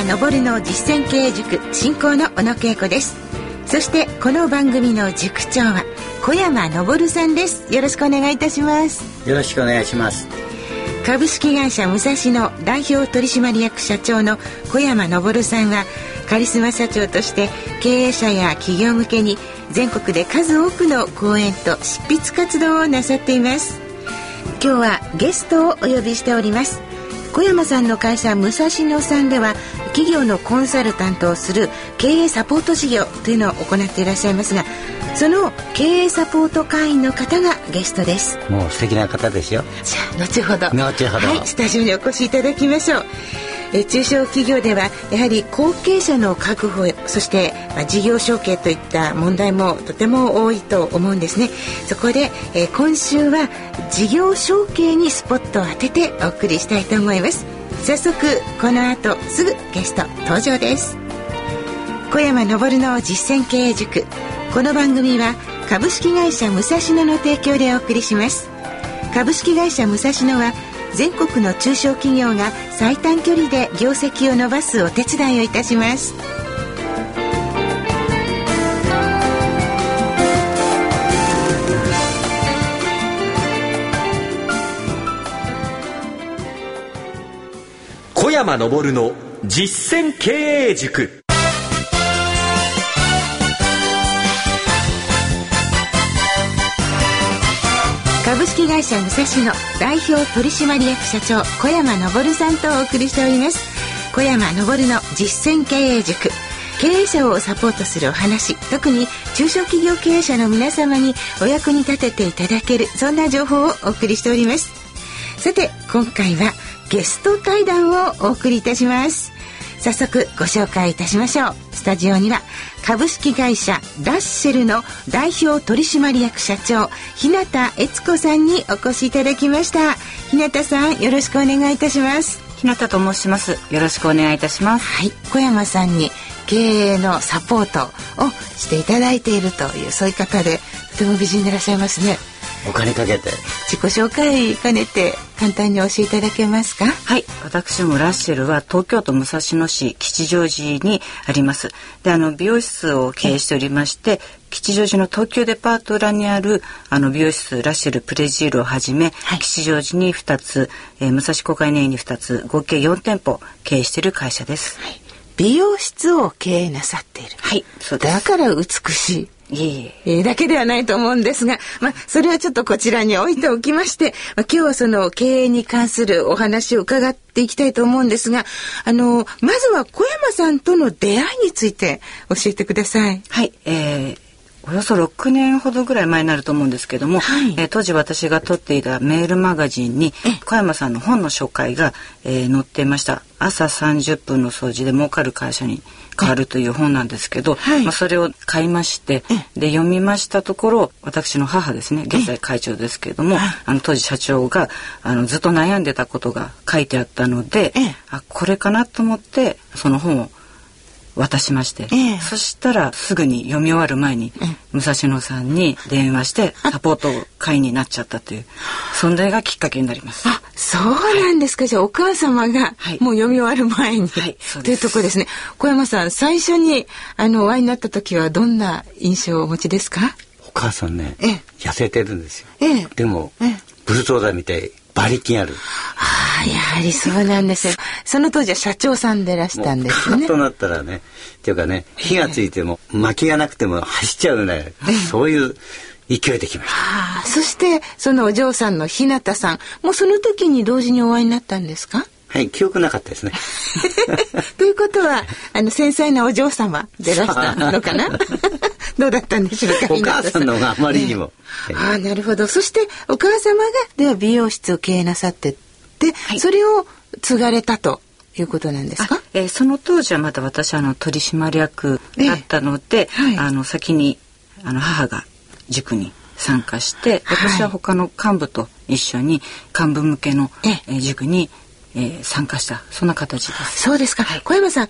小山昇の実践経営塾進行の小野恵子です。そしてこの番組の塾長は小山昇さんです。よろしくお願いいたします。よろしくお願いします。株式会社武蔵野代表取締役社長の小山昇さんはカリスマ社長として経営者や企業向けに全国で数多くの講演と執筆活動をなさっています。今日はゲストをお呼びしております小山さんの会社武蔵野さんでは企業のコンサルタントをする経営サポート事業というのを行っていらっしゃいますがその経営サポート会員の方がゲストです。もう素敵な方ですよ。じゃあ後ほど。後ほど。はいスタジオにお越しいただきましょうえ中小企業ではやはり後継者の確保そして、ま、事業承継といった問題もとても多いと思うんですね。そこで、え今週は事業承継にスポットを当ててお送りしたいと思います。早速この後すぐゲスト登場です。小山昇の実践経営塾。この番組は株式会社武蔵野の提供でお送りします。株式会社武蔵野は全国の中小企業が最短距離で業績を伸ばすお手伝いをいたします。小山昇の実践経営塾。株式会社武蔵野代表取締役社長小山昇さんとお送りしております。小山昇の実践経営塾。経営者をサポートするお話。特に中小企業経営者の皆様にお役に立てていただけるそんな情報をお送りしております。さて今回はゲスト対談をお送りいたします。早速ご紹介いたしましょう。スタジオには株式会社ラッシェルの代表取締役社長日向悦子さんにお越しいただきました。日向さんよろしくお願いいたします。日向と申します。よろしくお願いいたします。はい。小山さんに経営のサポートをしていただいているというそういう方でとても美人でいらっしゃいますねお金かけて。自己紹介兼ねて簡単に教えていただけますか？はい。私もラッシェルは東京都武蔵野市吉祥寺にあります。であの美容室を経営しておりまして吉祥寺の東急デパート裏にあるあの美容室ラッシェルプレジールをはじめ、はい、吉祥寺に2つ、えー、武蔵小海ネに2つ合計4店舗経営している会社です、はい、美容室を経営なさっている。はい。そうです。だから美しいええだけではないと思うんですが、まあ、それはちょっとこちらに置いておきまして、まあ、今日はその経営に関するお話を伺っていきたいと思うんですが、あの、まずは小山さんとの出会いについて教えてください。はい、えーおよそ6年ほどぐらい前になると思うんですけども、はい、えー、当時私が撮っていたメールマガジンに小山さんの本の紹介が、えー、載っていました。朝30分の掃除で儲かる会社に変わるという本なんですけど、はい、まあ、それを買いましてで読みましたところ私の母ですね現在会長ですけれどもあの当時社長があのずっと悩んでたことが書いてあったのであこれかなと思ってその本を渡しまして、ええ、そしたらすぐに読み終わる前に、武蔵野さんに電話してサポート会になっちゃったというそれがきっかけになります。あそうなんですか、はい、じゃあお母様がもう読み終わる前に、はい、というところですね。小山さん最初にあのお会いになった時はどんな印象をお持ちですか？お母さんね、痩せてるんですよ、でも、ブルトーダみたい馬力ある。ああ、やはりそうなんですよ。その当時は社長さんでいらしたんですね。となったらね、っていうかね、火がついても、薪がなくても走っちゃうね、そういう勢いできました。そして、そのお嬢さんの日向さん、もうその時に同時にお会いになったんですか？はい、記憶なかったですね。ということは、あの、繊細なお嬢様でらしたのかな？どうだったんでしょうか？お母さんの方があまりにも。えああ、なるほど。そして、お母様が、では美容室を経営なさってって、はい、それを継がれたと。いうことなんですか？えー、その当時はまだ私あの取締役だったので、えーはい、あの先にあの母が塾に参加して、私は他の幹部と一緒に幹部向けの、えー、塾にえー、参加したそんな形です。そうですか。はい、小山さん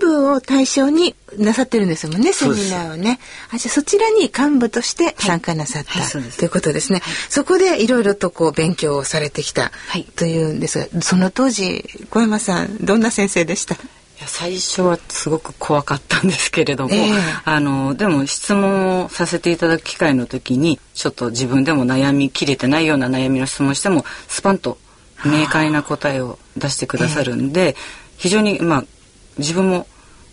幹部を対象になさってるんですもんねセミナーをね。あじゃそちらに幹部として参加なさった、はい、ということですね。そこでいろいろとこう勉強をされてきたというんですが、その当時小山さんどんな先生でした？最初はすごく怖かったんですけれども、ええあのでも質問をさせていただく機会の時にちょっと自分でも悩みきれてないような悩みの質問をしてもスパンと明快な答えを出してくださるんで、非常にまあ自分も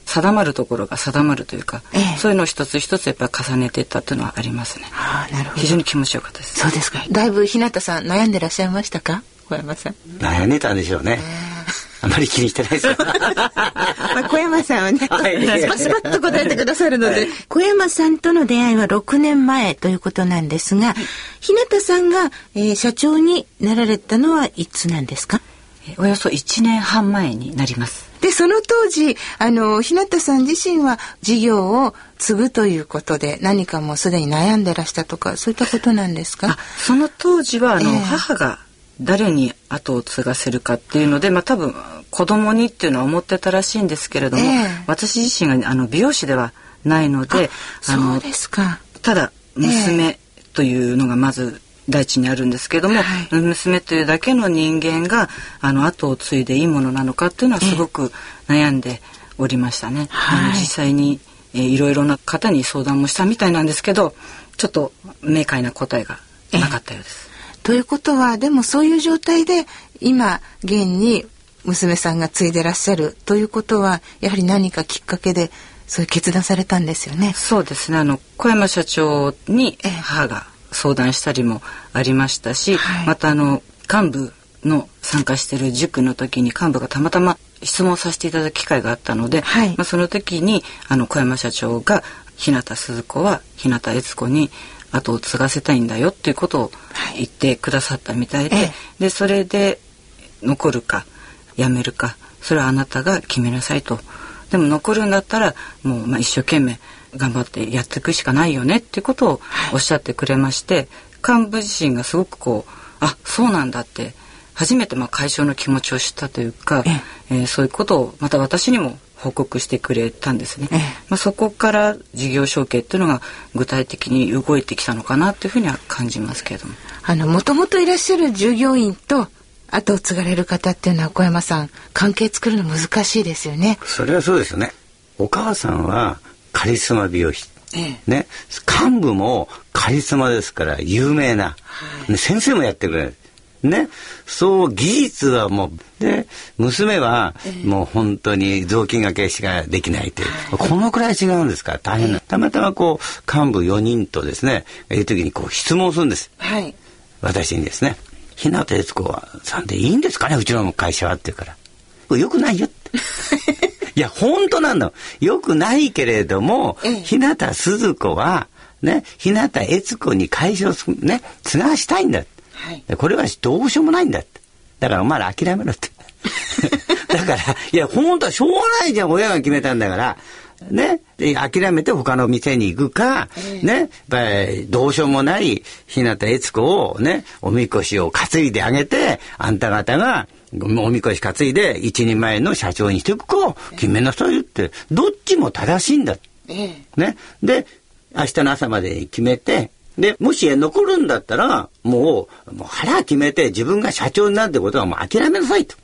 定まるところが定まるというか、ええ。そういうのを一つ一つやっぱり重ねていったっていうのはありますね。ああなるほど。非常に気持ちよかったです。そうですか。だいぶ日向さん悩んでらっしゃいましたか？小山さん。悩んでたんでしょうね。あまり気にしてないですよ。まあ、小山さんはね、はいスパスパッと答えてくださるので、小山さんとの出会いは6年前ということなんですが、日向さんが、えー社長になられたのはいつなんですかえおよそ1年半前になります。で、その当時、あの、日向さん自身は事業を継ぐということで、何かもうすでに悩んでらしたとか、そういったことなんですかあその当時はあの、ええ母が誰に後を継がせるかっていうので、まあ、多分子供にっていうのは思ってたらしいんですけれども、ええ私自身があの美容師ではないのであそうのですか。ただ娘というのがまず第一にあるんですけども、はい娘というだけの人間があの後を継いでいいものなのかっていうのはすごく悩んでおりましたね。はいあの実際に、えーいろいろな方に相談もしたみたいなんですけどちょっと明快な答えがなかったようです。ということは、でもそういう状態で、今、現に娘さんが継いでらっしゃるということは、やはり何かきっかけで、そういう決断されたんですよね。そうですね。あの小山社長にええ。母が相談したりもありましたし、はい。またあの幹部の参加してる塾の時に幹部がたまたま質問させていただく機会があったので、はい。まあ、その時にあの小山社長が日向鈴子は日向悦子に後を継がせたいんだよっていうことを言ってくださったみたいで、ええ。でそれで残るか辞めるかそれはあなたが決めなさいと。でも残るんだったらもうまあ一生懸命頑張ってやっていくしかないよねっていうことをおっしゃってくれまして、幹部自身がすごくこうあそうなんだって初めてまあ解消の気持ちを知ったというか、えーそういうことをまた私にも報告してくれたんですね。ええまあ、そこから事業承継っていうのが具体的に動いてきたのかなというふうには感じますけれども。あの、もともといらっしゃる従業員と、後を継がれる方っていうのは、小山さん、関係作るの難しいですよね。それはそうですよね。お母さんはカリスマ美容師。えね、幹部もカリスマですから有名な、ね、先生もやってくれる。ね、そう技術はもうで娘はもう本当に雑巾がけしかできないという、このくらい違うんですか？ら大変な、たまたまこう幹部4人とですねいう時にこう質問するんです。はい。私にですね「日向悦子はさんでいいんですかね？うちの会社は」って言うから「これよくないよ」って。いや本当なの。よくないけれども、ええ。日向鈴子はね日向悦子に会社をすね継がしたいんだ、はい。これはどうしようもないんだって。だからお前ら諦めろって。だからいや本当はしょうがないじゃん親が決めたんだから。ね、で諦めて他の店に行くか、ね、やっぱりどうしようもない日向悦子をね、おみこしを担いであげて、あんた方がおみこし担いで一人前の社長にしていくか、決めなさいよって、どっちも正しいんだ。ええ。ね。で、明日の朝までに決めて、で、もし残るんだったら、もう、もう腹決めて自分が社長になるってことはもう諦めなさいと。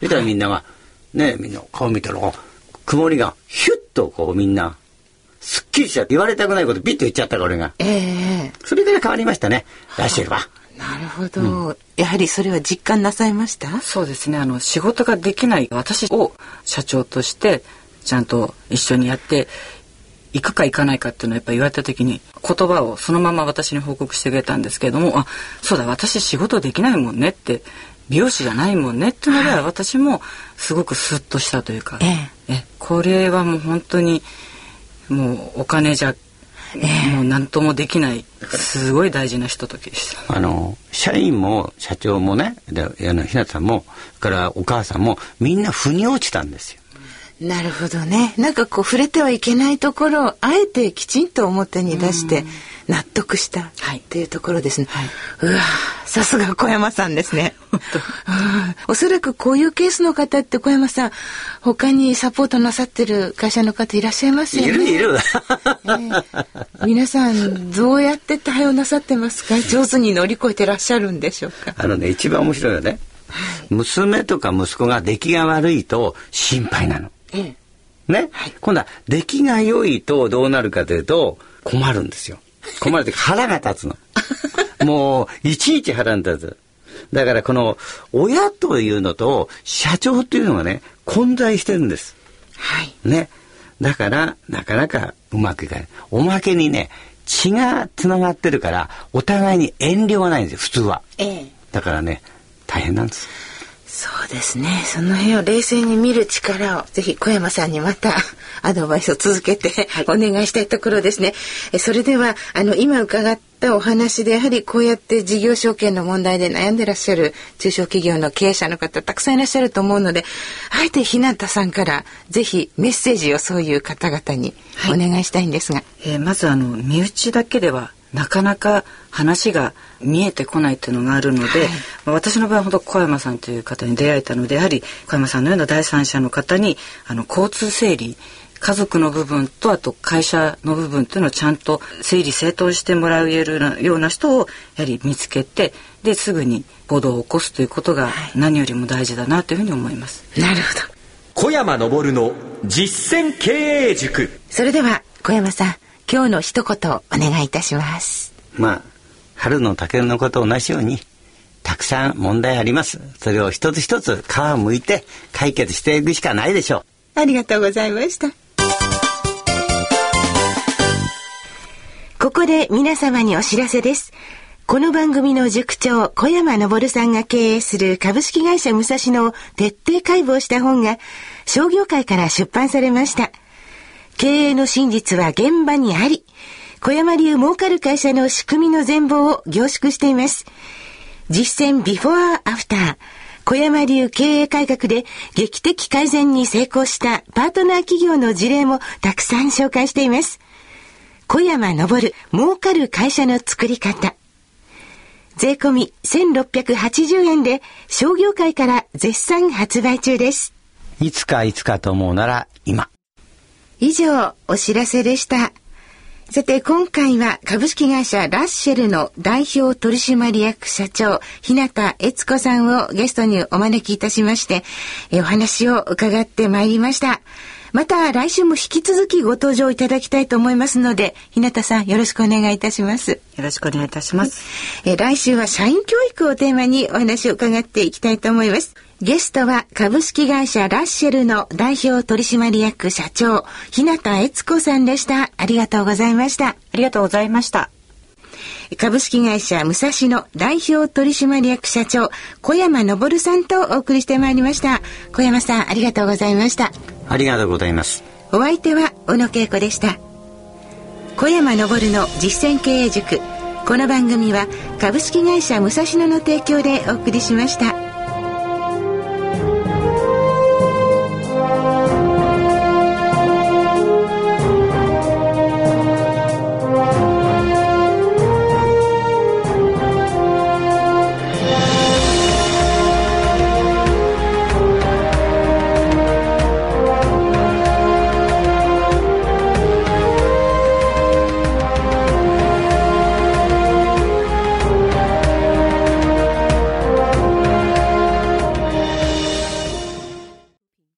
そしたらみんなが、ね、みんな顔見たら、曇りがヒュッとこうみんな、すっきりしちゃって言われたくないことビッと言っちゃったから俺が。ええ。それから変わりましたね。出してれば。なるほど、やはりそれは実感なさいました？そうですねあの仕事ができない私を社長としてちゃんと一緒にやって行くか行かないかっていうのをやっぱ言われた時に言葉をそのまま私に報告してくれたんですけれどもあそうだ私仕事できないもんねって美容師じゃないもんねっていうので、私もすごくスッとしたというか、ええこれはもう本当にもうお金じゃ、もう何ともできないすごい大事なひとときでした。あの、社員も社長もね、であの、ひなたさんも、それからお母さんも、みんな腑に落ちたんですよ。なるほどね。なんかこう触れてはいけないところをあえてきちんと表に出して納得したはいっていうところですね。うわさすが小山さんですね。うんおそらくこういうケースの方って小山さん他にサポートなさってる会社の方いらっしゃいますよね。いるいる。皆さんどうやって対応なさってますか？上手に乗り越えてらっしゃるんでしょうか？あのね、一番面白いよね。娘とか息子が出来が悪いと心配なの。えね、今度は出来が良いとどうなるかというと困るんですよ。困るというか腹が立つの。もういちいち腹が立つ。だからこの親というのと社長というのがね混在してるんです。はい。ね？だからなかなかうまくいかない。おまけにね血がつながってるからお互いに遠慮がないんですよ普通は。ええ。だからね大変なんです。そうですね。その辺を冷静に見る力をぜひ小山さんにまた アドバイスを続けてお願いしたいところですね。えそれではあの今伺ったお話でやはりこうやって事業承継の問題で悩んでらっしゃる中小企業の経営者の方たくさんいらっしゃると思うので、あえて日向さんからぜひメッセージをそういう方々にお願いしたいんですが。えーまずあの身内だけではなかなか話が見えてこないっていうのがあるので、まあ私の場合は本当小山さんという方に出会えたのでやはり小山さんのような第三者の方にあの交通整理家族の部分とあと会社の部分というのをちゃんと整理整頓してもらえるような人をやはり見つけてですぐに行動を起こすということが何よりも大事だなというふうに思います。なるほど。小山昇の実践経営塾それでは小山さん、今日の一言お願いいたします。まあ春の竹のこと同じようにたくさん問題あります。それを一つ一つ皮をむいて解決していくしかないでしょう。ありがとうございました。ここで皆様にお知らせです。この番組の塾長、小山昇さんが経営する株式会社武蔵野を徹底解剖した本が商業界から出版されました。経営の真実は現場にあり、小山流儲かる会社の仕組みの全貌を凝縮しています。実践ビフォーアフター。小山流経営改革で劇的改善に成功したパートナー企業の事例もたくさん紹介しています。小山昇儲かる会社の作り方。税込1680円で商業界から絶賛発売中です。いつかいつかと思うなら今。以上、お知らせでした。さて、今回は株式会社ラッシェルの代表取締役社長、日向悦子さんをゲストにお招きいたしまして、えお話を伺ってまいりました。また来週も引き続きご登場いただきたいと思いますので、日向さんよろしくお願いいたします。よろしくお願いいたします。えー来週は社員教育をテーマにお話を伺っていきたいと思います。ゲストは株式会社ラッシェルの代表取締役社長、日向悦子さんでした。ありがとうございました。ありがとうございました。株式会社武蔵野代表取締役社長、小山昇さんとお送りしてまいりました。小山さん、ありがとうございました。ありがとうございます。お相手は小野恵子でした。小山昇の実践経営塾。この番組は株式会社武蔵野の提供でお送りしました。